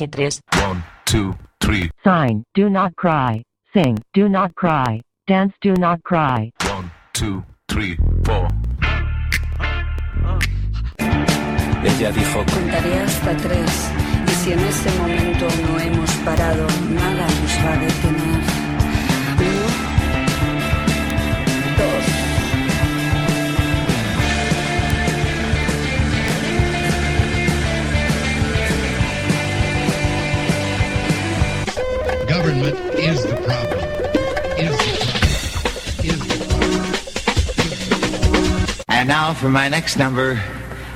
H3. 1, 2, 3. Sign, do not cry. Sing, do not cry. Dance, do not cry. 1, 2, 3, 4. Ella dijo, contaré hasta tres, y si en ese momento no hemos parado, nada nos va a detener. Uno, dos, Government is the problem. Is the problem. Is the problem. And now for my next number,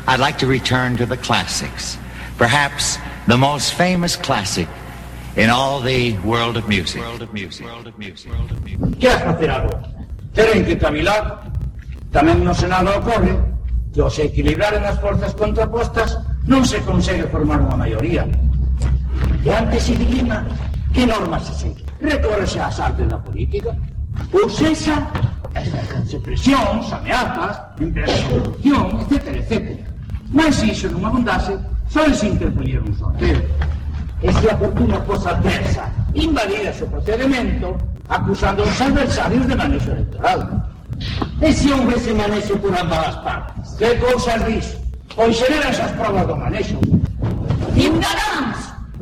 I'd like to return to the classics. Perhaps the most famous classic in all the world of music. World of music. World of music. World of music. que facer agora? Teren que cavilar. Tamén no Senado ocorre que ao se equilibraren as forzas contrapostas non se consegue formar unha maioría. E antes se dilima Que normas se seguen? Recórrese ás artes da política? Ou sexa, exercense presións, ameazas, empresas de corrupción, etc, etc. Mas se iso non abundase, só se interpoñer un sorteo. E se a fortuna fosa adversa, invalidas o procedimento, acusando os adversarios de manexo electoral. E se houve ese manexo por ambas as partes? Que cousas dis? Pois xeran esas provas do manexo. Indarán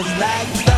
Twas like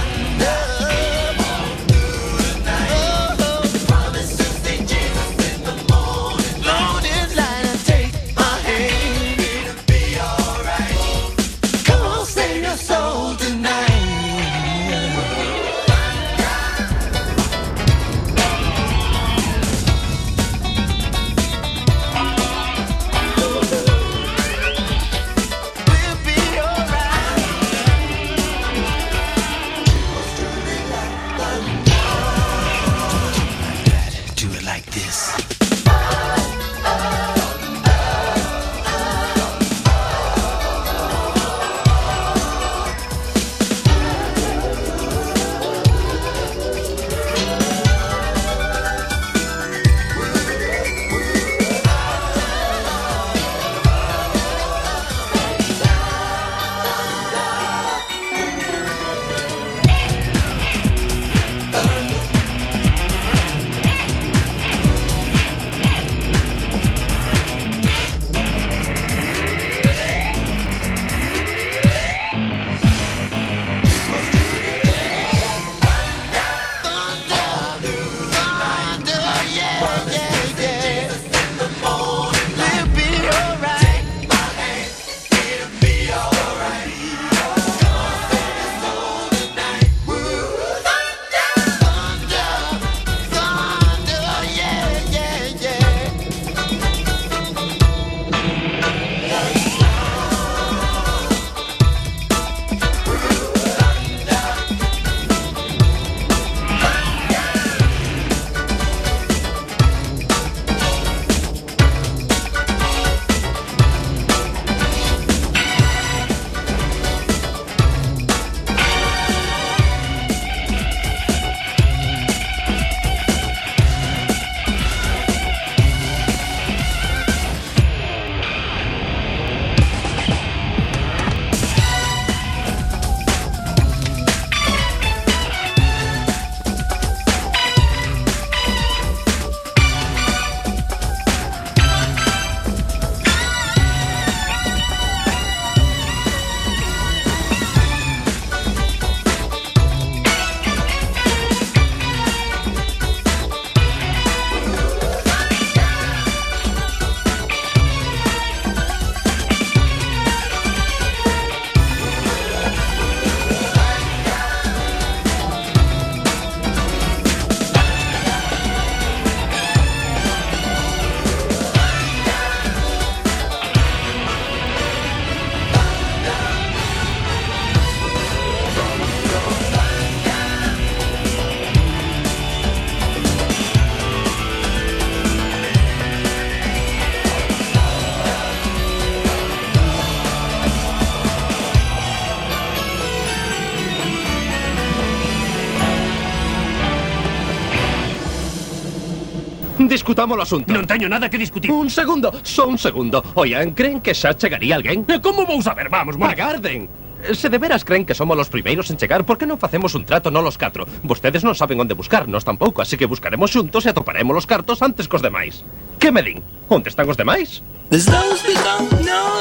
Discutamos o asunto. Non teño nada que discutir. Un segundo, só un segundo. Oian, creen que xa chegaría alguén? E como vou saber? Vamos, mon... Agarden. Se de veras creen que somos los primeiros en chegar, por que non facemos un trato no los catro? Vostedes non saben onde buscar, nós tampouco, así que buscaremos xuntos e atoparemos los cartos antes cos demais. Que me din? Onde están os demais? There's those that don't know.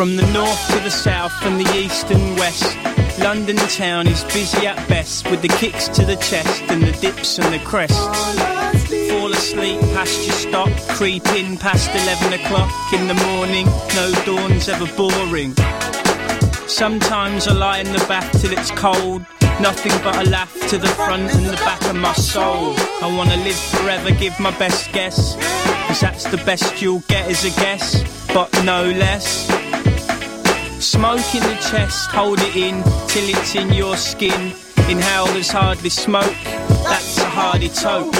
From the north to the south and the east and west. London town is busy at best with the kicks to the chest and the dips and the crests. Fall asleep, pasture stop, creep in past 11 o'clock in the morning. No dawn's ever boring. Sometimes I lie in the bath till it's cold. Nothing but a laugh to the front and the back of my soul. I wanna live forever, give my best guess. Cause that's the best you'll get as a guess, but no less. Smoke in the chest, hold it in till it's in your skin. Inhale, there's hardly smoke, that's a hardy toke.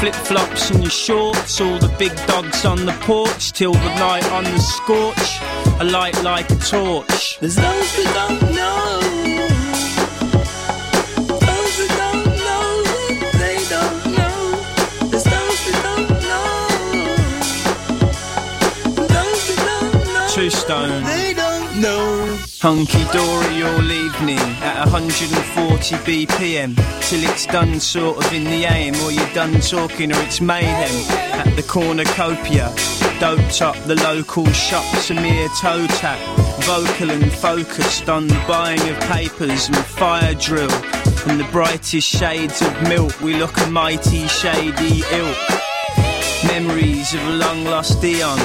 Flip flops and your shorts, all the big dogs on the porch till the night on the scorch. A light like a torch. There's those that don't know. Those that don't know they don't know. There's those that don't know. Those that don't. Two stone. Hunky dory all evening at 140 BPM till it's done sort of in the AM or you're done talking or it's mayhem at the cornucopia. Doped up the local shops, a mere toe tap. Vocal and focused on the buying of papers and fire drill. And the brightest shades of milk, we look a mighty shady ilk. Memories of a long lost eon.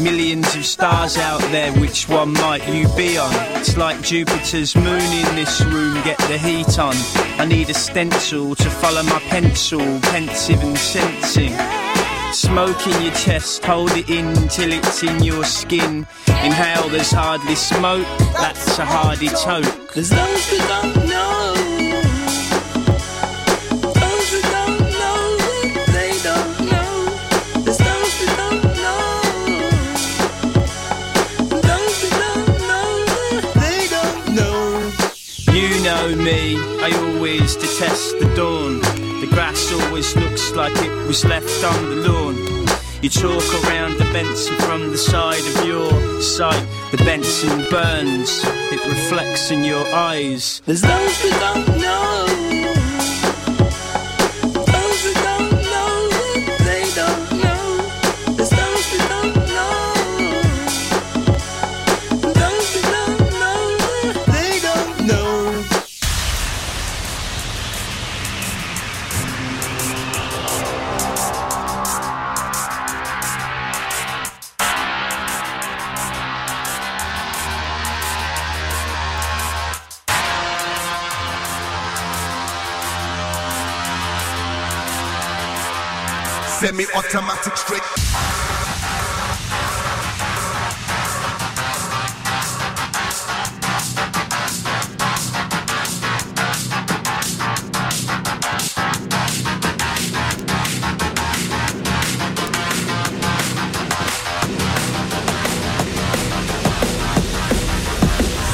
Millions of stars out there, which one might you be on? It's like Jupiter's moon in this room, get the heat on. I need a stencil to follow my pencil, pensive and sensing. Smoke in your chest, hold it in till it's in your skin. Inhale, there's hardly smoke, that's a hardy toke. There's those that don't know. Know me, I always detest the dawn. The grass always looks like it was left on the lawn. You talk around the Benson from the side of your sight. The Benson burns, it reflects in your eyes. There's those that don't Semi-automatic straight.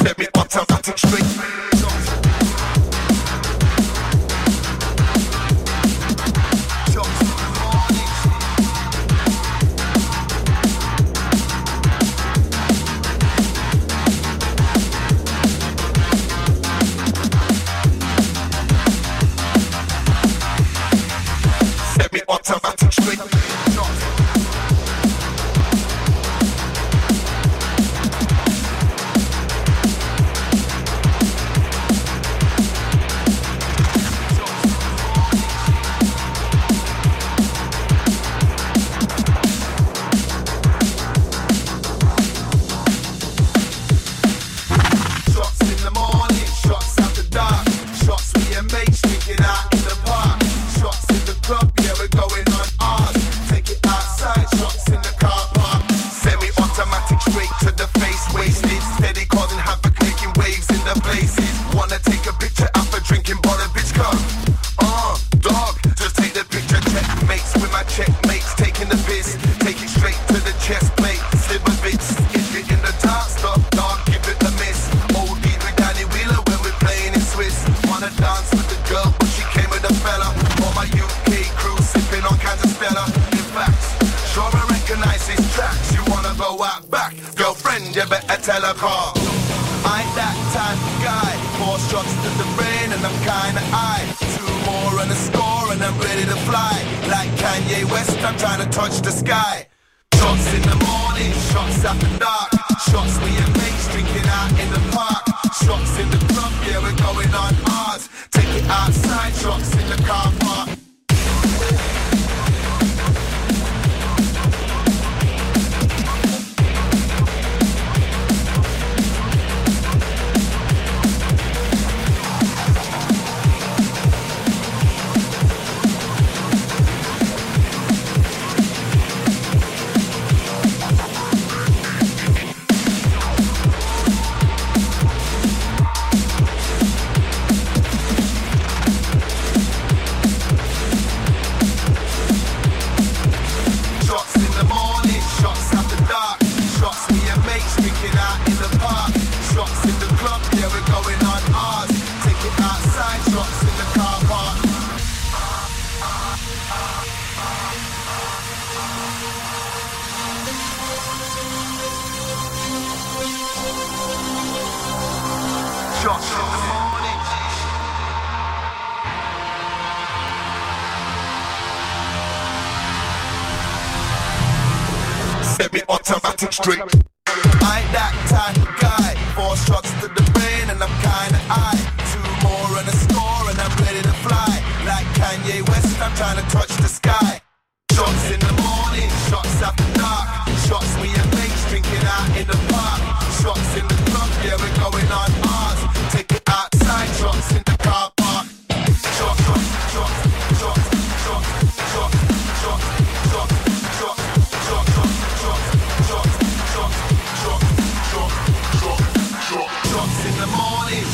Semi-automatic straight.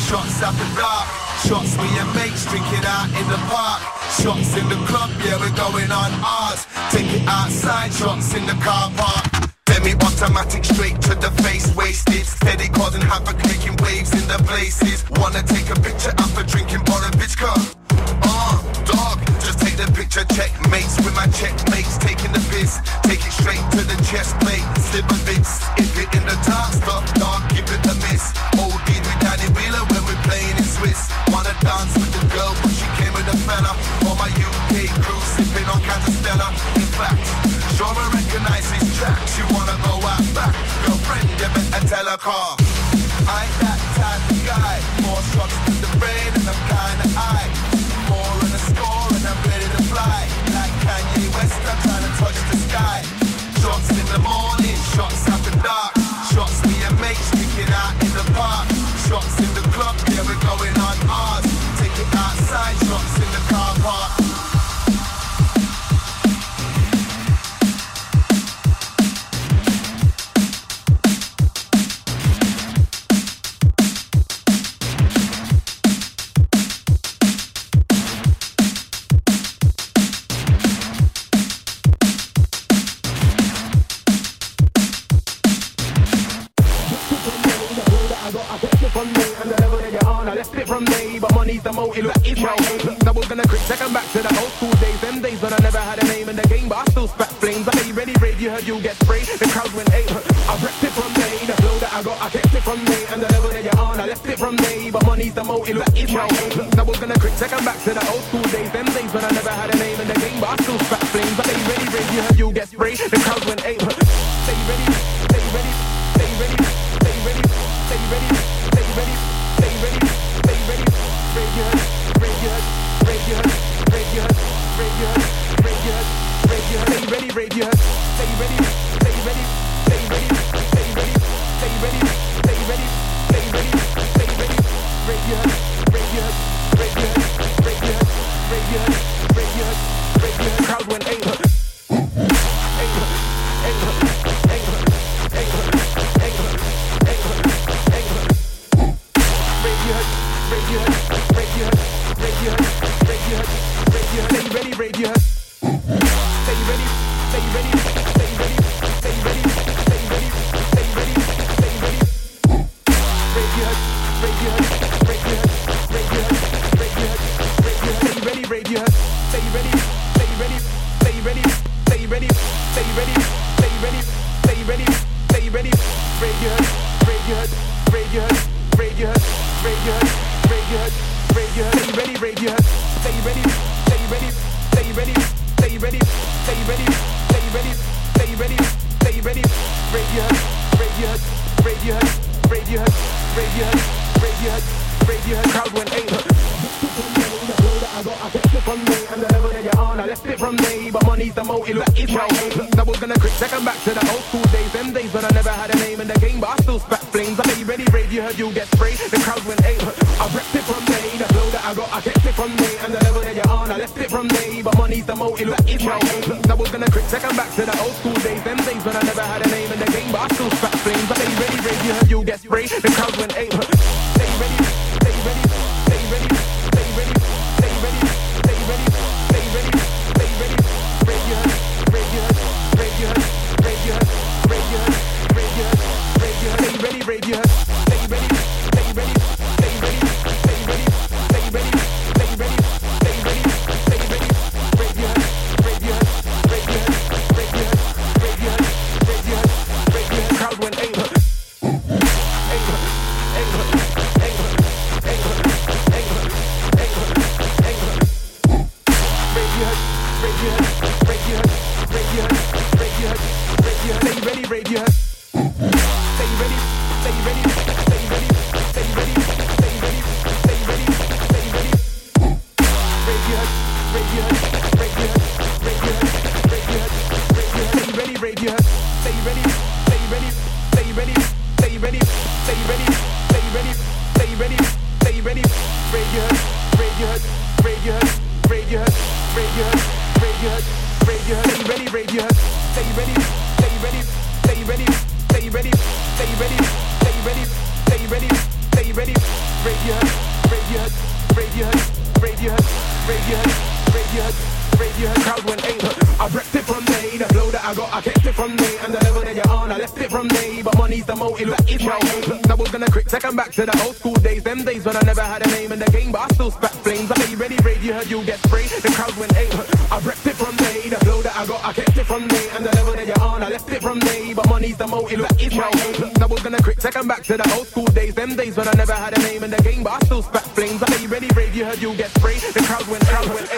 Shots after dark, shots with your mates, drinking out in the park. Shots in the club, yeah, we're going on ours. Take it outside, shots in the car park. Demi automatic, straight to the face, wasted Steady causing havoc, making waves in the places Wanna take a picture after drinking Borovitchka Uh, dog, just take the picture, checkmates With my checkmates, taking the piss Take it straight to the chest plate, slip a bits If it in the dark, stop, dog, dance with the girl, but she came with a fella. All my UK crew, sipping on cans of Stella. In fact, Shora recognized his track. She wanna go out back. Girlfriend, you better tell her car. I someday. But money's the motive, that is my aim. was gonna quick second back to the old school days. Them days when I never had a name in the game, but I still spat flames. I ain't ready brave, you heard you get sprayed. The crowd went ape. I wrecked it from day. The flow that I got, I kept it from day. And the level that you're on, I left it from day. But money's the motive, that is my aim. was gonna quick second back to the old school gone, I left it from day, But money's the motive, that is my aim. I was gonna quick second back to the old school days. Them days when I never had a name in the game, but I still spat flames. but they ready, ready, you heard you get sprayed. The crowd went ape. Stay ready. I got, I kept it from me. And the level that you're on, I left it from me. But money's the motive, that is my aim. Look, I was gonna quick take them back to the old school days. Them days when I never had a name in the game, but I still spat flames. I made ready, rave, you heard you get sprayed. The crowd went, crowd went,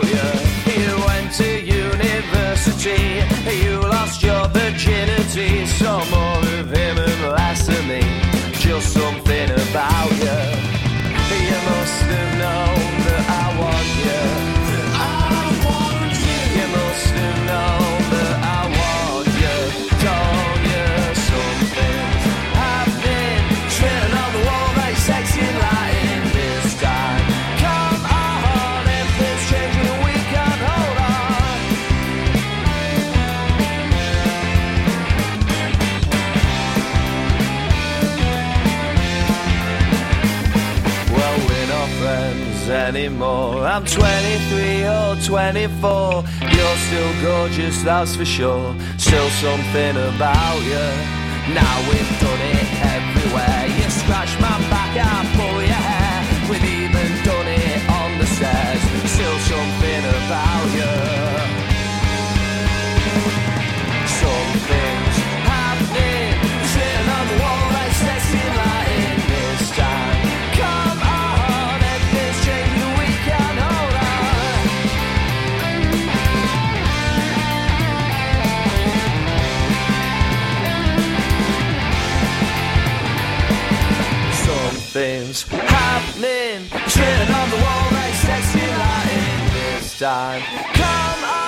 Oh, you went to university, you lost your virginity, more of him. anymore. I'm 23 or 24. You're still gorgeous, that's for sure. Still something about you. Now we've done it everywhere. You scratch my back, I things happening. Chilling on the wall like sexy lighting this time. Come on.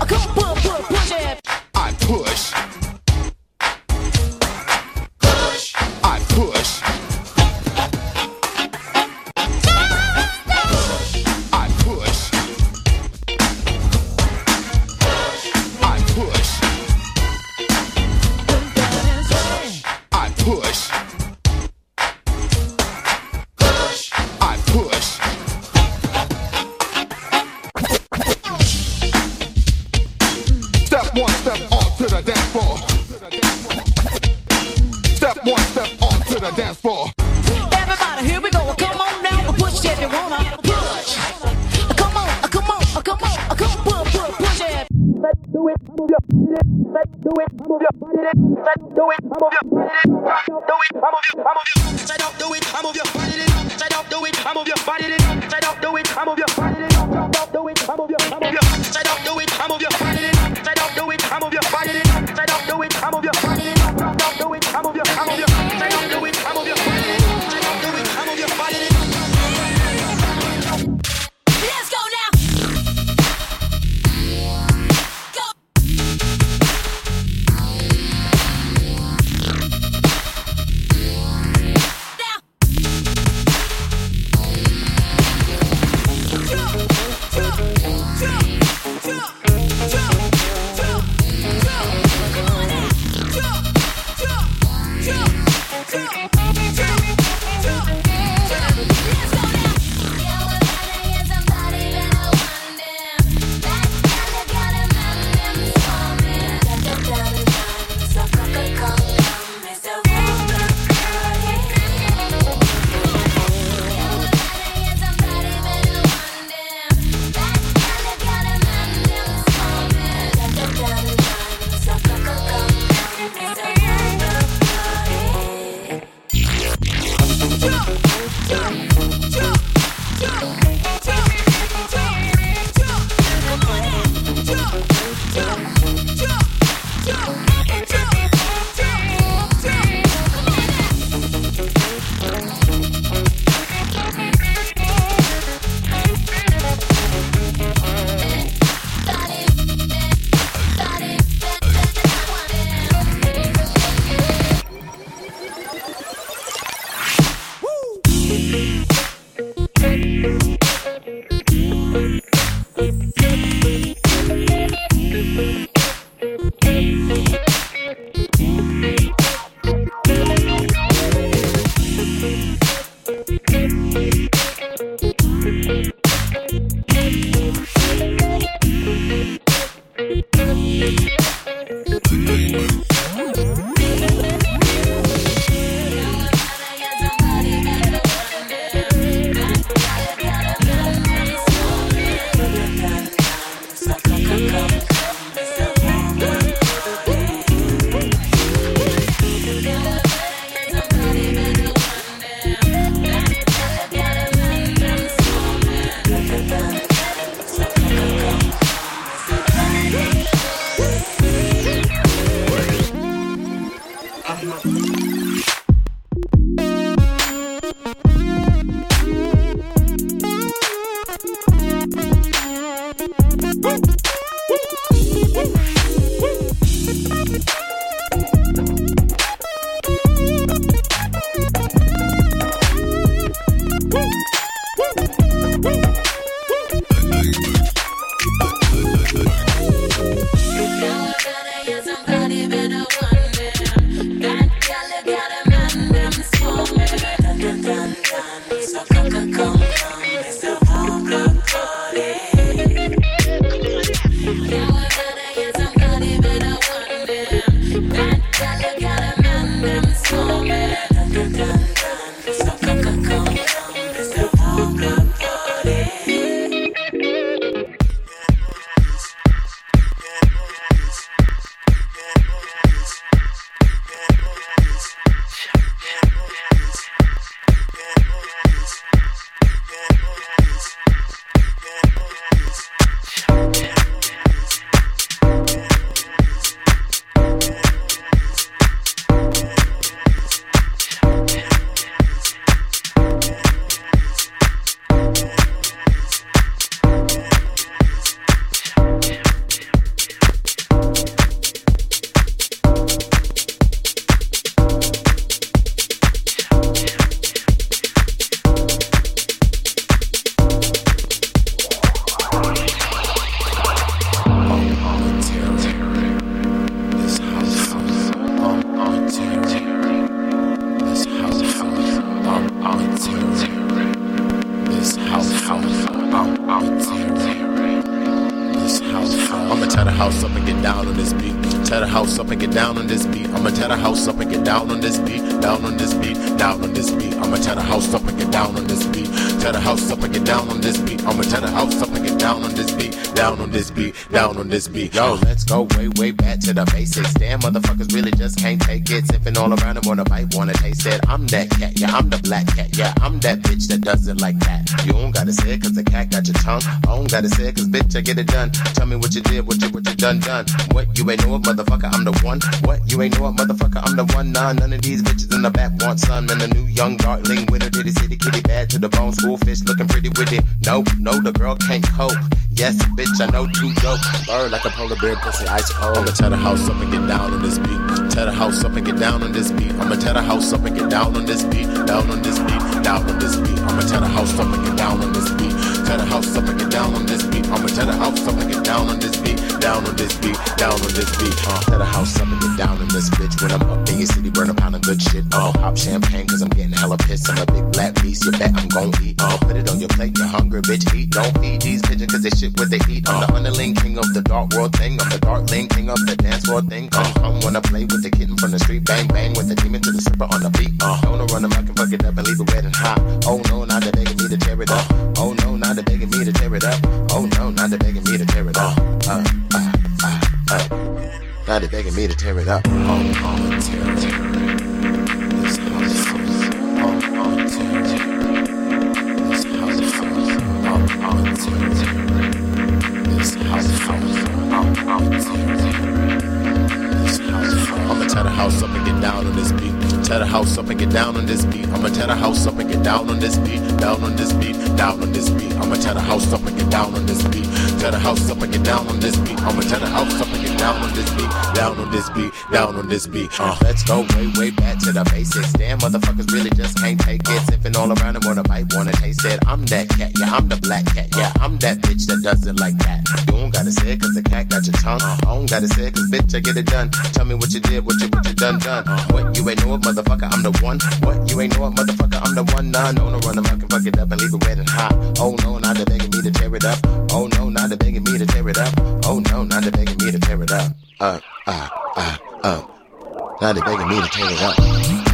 Ahmet. house up and get down on this beat. I'ma tear the house up and get down on this beat. Down on this beat. Down on this beat. I'ma tear the house up and get down on this beat. Tear the house up and get down on this beat. I'ma tear the house up and get down on this beat. Down on this beat, down on this beat. Yo, let's go way, way back to the basics. Damn, motherfuckers really just can't take it. Sipping all around and wanna bite, wanna taste it. I'm that cat, yeah, I'm the black cat, yeah, I'm that bitch that does it like that. You don't gotta say it cause the cat got your tongue. I don't gotta say it cause bitch, I get it done. Tell me what you did, what you, what you done, done. What, you ain't know it, motherfucker, I'm the one. What, you ain't know it, motherfucker, I'm the one. Nah, none of these bitches in the back want some. And a new young darling winner, diddy city kitty bad to the bone. School fish looking pretty with it. No, no, the girl can't cope. Yes, bitch, I know too dope. Bird like a polar bear, pussy ice cold. I'ma tear the house up and get down on this beat. Tear the house up and get down on this beat. I'ma tear the house up and get down on this beat. Down on this beat, down on this beat. I'ma tear the house up and get down on this beat. Tear the house up and get down on this beat. I'ma tear the house up and get down on this beat. Down on this beat, down on this beat. Uh, tear the house up and get down on this bitch. When I'm up in your city, burn a pound of good shit. Uh, pop champagne cause I'm getting hella pissed. I'm a big black beast, you bet I'm gon' eat. Uh, put it on your plate, you're hungry, bitch, eat. Don't feed these pigeons cause they shit what they eat. I'm the underling king of the dark world thing. I'm the dark lane king of the dance floor thing. Come, come, wanna play with the kitten from the street. Bang, bang with the demon to the stripper on the beat. Uh, don't run them, I can fuck it up and leave it wet and hot. Oh no, now they're begging me to tear it up. Oh no, now they're begging me to tear it up. Oh no, now they're begging me to tear it up. Uh, uh, uh, uh. Now they're begging me to tear it up. Oh, oh, tear tear. This house, oh, oh, tear tear. This house, oh, oh, tear tear. This house, oh, oh, tear tear. I'ma tear the house up and get down on this beat. Tear the house up and get down on this beat. I'ma tear the house up down on this beat. Down on this beat, down on this beat. I'ma tear the house up and get down on this beat. Tear the house up and get down on this beat. I'ma tear the house up and get down on this beat. Down on this beat, down on this beat. Uh, let's go way, way back to the basics. Damn, motherfuckers really just can't take it. Sipping all around and wanna bite, wanna taste it. I'm that cat, yeah, I'm the black cat, yeah, I'm that bitch that does it like that. You don't gotta say it cause the cat got your tongue. I don't gotta say it cause bitch, I get it done. Tell me what you did, what you, what you done, done. What, you ain't know it, motherfucker, I'm the one. What, you ain't know it, motherfucker, I'm the one. Nah, no, no, run them, I can fuck it up and leave it wet and hot. Oh no, now they're begging me to tear it up. Oh no, now they're begging me to tear it up. Oh no, Uh, uh, uh, uh. Now they're begging me to tear it up.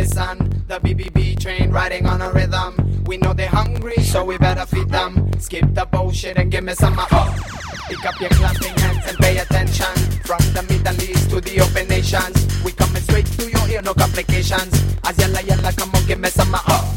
Listen. The BBB train riding on a rhythm. We know they're hungry, so we better feed them. Skip the bullshit and give me some uh, oh. Pick up your clapping hands and pay attention. From the Middle East to the open nations. We coming straight to your ear, no complications. As yalla yalla, come on, give me some uh, oh.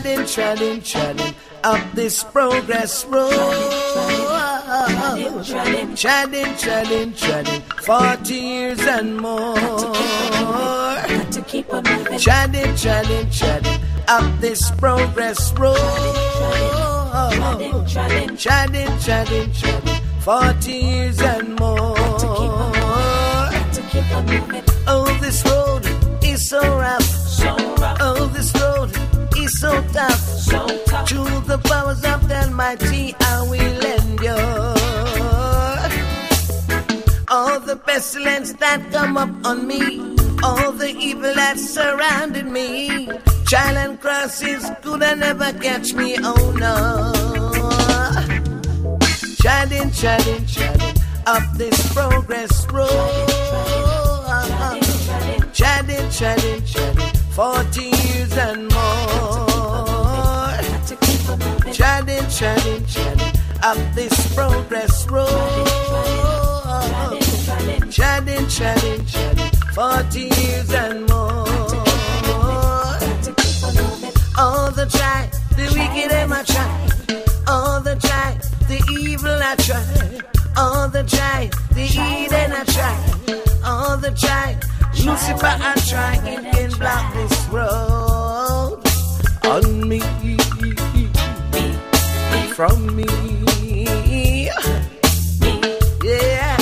Treading, treading, treading up this progress road. Treading, treading, treading, 40 years and more. Treading, treading, treading up this progress road. Treading, treading, treading, 40 years and more. Oh, this road is so rough. Oh, this road is so tough. Through the powers of the Almighty, I will endure. All the pestilence that come up on me, all the evil that surrounded me. Trial and crosses could have never catch me, oh no. Treading, treading, treading up this progress road. Treading, treading, treading, 40 years and more. Treading, treading, treading up this progress road. Treading, treading, treading, 40 years and more. All the try, the wicked am I try. All the try, the evil I try. All the try, the Eden I try. All the try, Lucifer I try. It can block this road on me, from me. Yeah.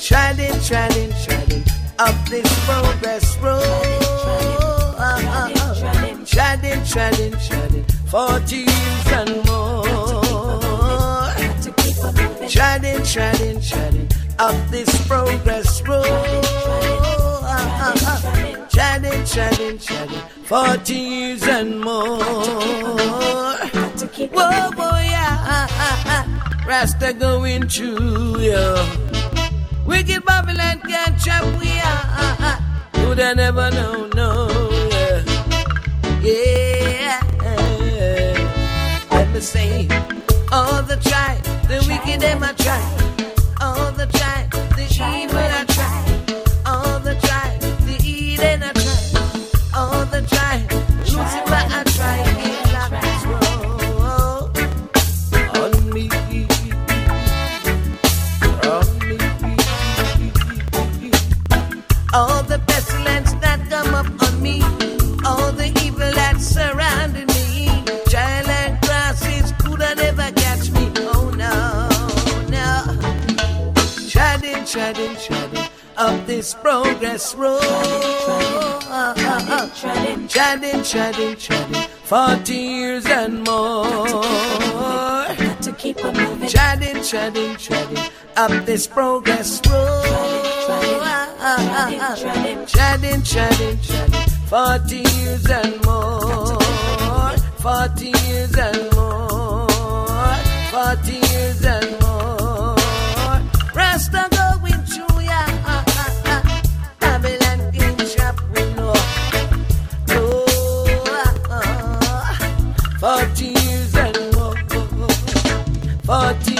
Treading, treading, treading up this progress road. Treading, treading, treading, 40 years and more. Treading, treading, treading up this progress road. Treading, treading, treading, 40 years and more. Whoa, boy, yeah. Rasta going through, yeah. Wicked Babylon can't trap we are. You'd have never know, no, yeah. Yeah. Let me say, all the try, the wicked them I try. All the try, the evil I try. This progress road. Treading, treading, treading, treading. Forty years and more. To keep on moving. Treading, treading, treading up this progress road. Treading, treading, treading. Forty years and more. Forty years and more. Forty years and 40 years and more. 40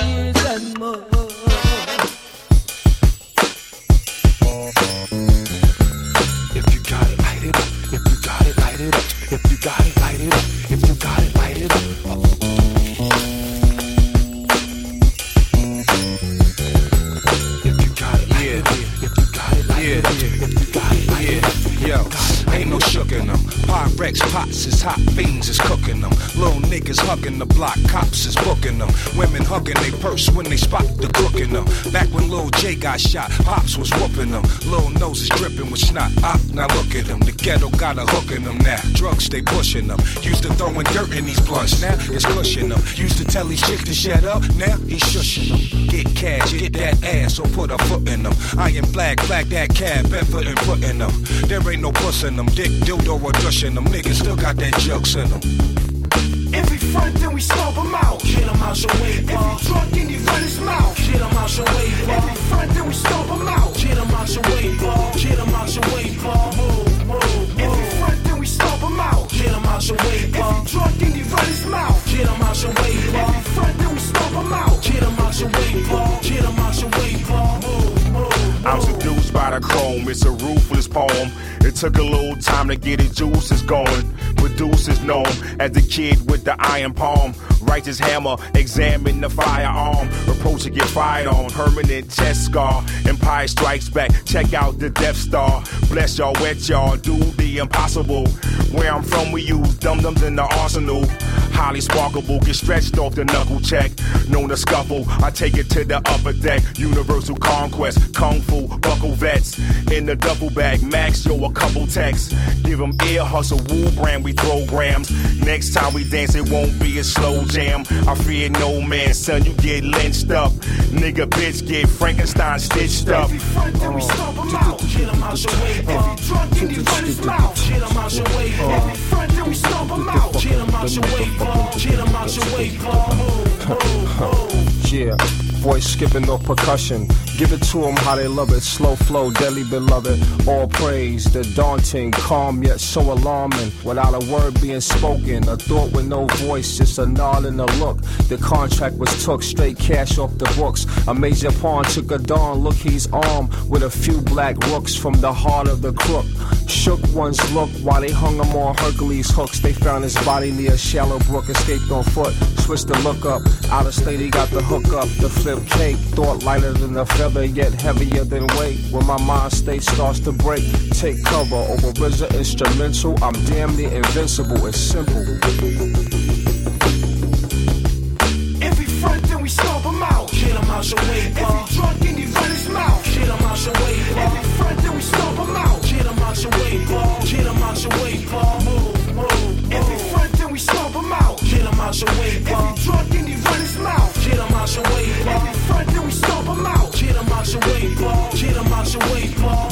J got shot, Pops was whooping them. Little noses dripping with snot. Op, now look at them. The ghetto got a hook in them now. Drugs they pushing them. Used to throwing dirt in these blunts, now it's pushing them. Used to tell these chicks to shut up, now he's shushing them. Get cash, get that ass, or put a foot in them. Iron flag, flag that cab, effort and foot in them. There ain't no puss in them. Dick, dildo, or dush in them. Niggas still got that jokes in them. If front, then we stomp him out. Get him out your way, If he drunk, then he run his mouth. Get him out your way, If he front, then we stomp him out. Get him out your way, Get him out your way, Move, move, If he front, then we stomp him out. Get him out your way, If he drunk, then he run his mouth. Get him out your way, If he front, then we stomp him out. Get him out your way, Get him out your way, Move, move, I'm seduced by the chrome, it's a ruthless poem. It took a little time to get his juices going. Producers know him as the kid with the iron palm. Righteous hammer, examine the firearm. Approach to get fired on, permanent chest scar. Empire strikes back, check out the Death Star. Bless y'all, wet y'all, do the impossible. Where I'm from, we use dum-dums in the arsenal. Highly sparkable, get stretched off the knuckle check. Known to scuffle, I take it to the upper deck. Universal conquest, kung fu, buckle vets. In the duffel bag, max yo a couple texts. Give 'em ear hustle, woo brand, we throw grams. Next time we dance, it won't be a slow jam. I fear no man, son, you get lynched up. Nigga, bitch, get Frankenstein stitched up. Every front, then we uh, stomp him out. Get him out your way, he drunk, run his mouth. Get him out your way, he front, then we stomp him out. Get him out your way, Get him out your way, Move, move, move. Yeah, voice skipping no percussion. Give it to them how they love it. Slow flow, deadly beloved. All praise, the daunting, calm yet so alarming. Without a word being spoken, a thought with no voice, just a nod and a look. The contract was took straight cash off the books. A major pawn took a dawn. Look, he's armed with a few black rooks from the heart of the crook. Shook one's look while they hung him on Hercules hooks. They found his body near a shallow brook, escaped on foot. Switched the look up. Out of state, he got the hook up. The flip cake, thought lighter than a feather, yet heavier than weight. When my mind state starts to break, take cover over RZA instrumental. I'm damn near invincible. It's simple. If he front, then we stomp him out. Get him out your way, If he drunk, then he run his mouth. Get him out your way, If he front, then we stomp him out. Get him out your way, Get him out your way, Move, move. If he front, then we stomp him out. Get him out your way, If he drunk, Get him out your way, If he front, then we stomp him out. Get him out your way, Get him out your way, Move,